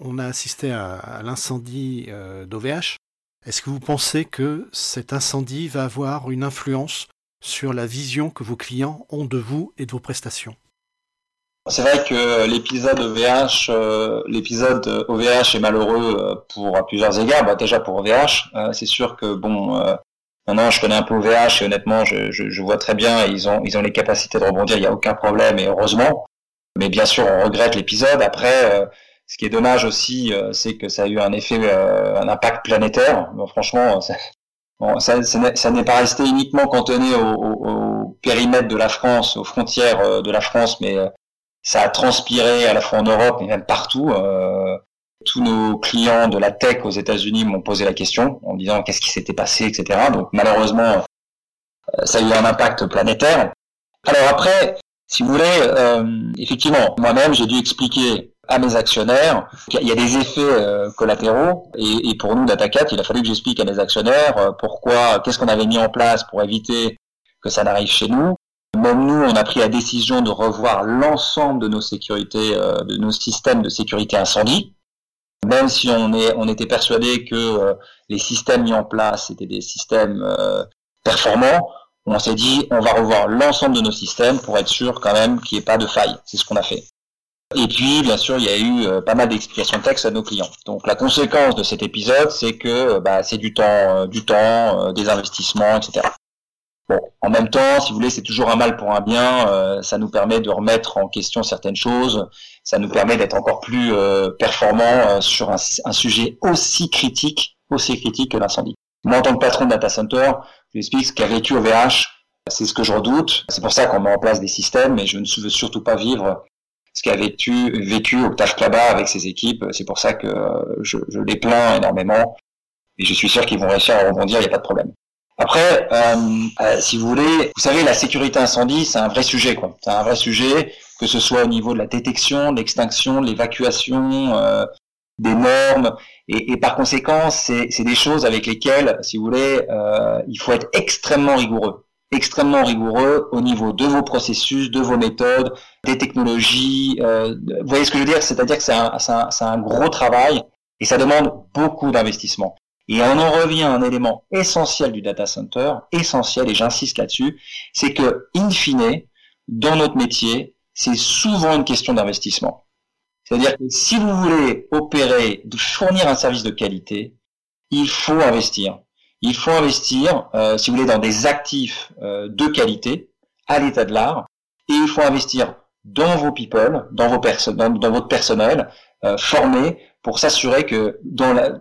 On a assisté à, l'incendie d'OVH. Est-ce que vous pensez que cet incendie va avoir une influence sur la vision que vos clients ont de vous et de vos prestations? C'est vrai que l'épisode OVH, euh, l'épisode OVH est malheureux euh, pour plusieurs égards. Bah, déjà pour OVH, euh, c'est sûr que bon, maintenant je connais un peu OVH et honnêtement, je, vois très bien, ils ont ils ont les capacités de rebondir, il n'y a aucun problème et heureusement. Mais bien sûr, on regrette l'épisode. Après, ce qui est dommage aussi, c'est que ça a eu un effet, un impact planétaire. franchement, ça, ça n'est pas resté uniquement cantonné au, au, périmètre de la France, aux frontières de la France, mais ça a transpiré à la fois en Europe et même partout. Euh, tous nos clients de la tech aux États-Unis m'ont posé la question en me disant qu'est-ce qui s'était passé, etc. Donc malheureusement, euh, ça a eu un impact planétaire. Alors après, si vous voulez, euh, effectivement, moi-même, j'ai dû expliquer à mes actionnaires qu'il y a des effets collatéraux et, pour nous DataCat, il a fallu que j'explique à mes actionnaires pourquoi, qu'est-ce qu'on avait mis en place pour éviter que ça n'arrive chez nous, même nous, on a pris la décision de revoir l'ensemble de nos sécurités, euh, de nos systèmes de sécurité incendie. Même si on, est, on était persuadé que euh, les systèmes mis en place étaient des systèmes euh, performants, on s'est dit on va revoir l'ensemble de nos systèmes pour être sûr quand même qu'il n'y ait pas de faille. C'est ce qu'on a fait. Et puis, bien sûr, il y a eu pas mal d'explications de texte à nos clients. Donc, la conséquence de cet épisode, c'est que bah, c'est du temps, du temps, des investissements, etc. Bon, en même temps, si vous voulez, c'est toujours un mal pour un bien. Euh, ça nous permet de remettre en question certaines choses. Ça nous permet d'être encore plus euh, performants euh, sur un, sujet aussi critique, aussi critique que l'incendie. Moi, en tant que patron de data center, je vous explique vécu OVH. C'est ce que je redoute. C'est pour ça qu'on met en place des systèmes, mais je ne veux surtout pas vivre ce qu'a vécu, vécu Octave Klaba avec ses équipes. C'est pour ça que je, je les plains énormément. Et je suis sûr qu'ils vont réussir à rebondir, il n'y a pas de problème. Après, euh, euh, si vous voulez, vous savez, la sécurité incendie, c'est un vrai sujet, quoi. C'est un vrai sujet, que ce soit au niveau de la détection, de l'extinction, de l'évacuation, euh, des normes, et, et par conséquent, c'est des choses avec lesquelles, si vous voulez, euh, il faut être extrêmement rigoureux, extrêmement rigoureux au niveau de vos processus, de vos méthodes, des technologies. Euh, vous voyez ce que je veux dire? C'est-à-dire que c'est un, un, un gros travail et ça demande beaucoup d'investissement. Et on en revient à un élément essentiel du data center, essentiel, et j'insiste là-dessus, c'est que, in fine, dans notre métier, c'est souvent une question d'investissement. C'est-à-dire que si vous voulez opérer, fournir un service de qualité, il faut investir. Il faut investir, euh, si vous voulez, dans des actifs euh, de qualité, à l'état de l'art, et il faut investir dans vos people, dans, vos dans, votre personnel, euh, formé pour s'assurer que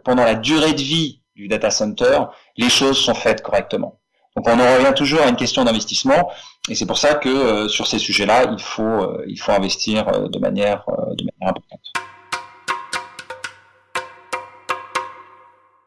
pendant la durée de vie du data center, les choses sont faites correctement. Donc on en revient toujours à une question d'investissement et c'est pour ça que sur ces sujets-là, il faut il faut investir de manière importante.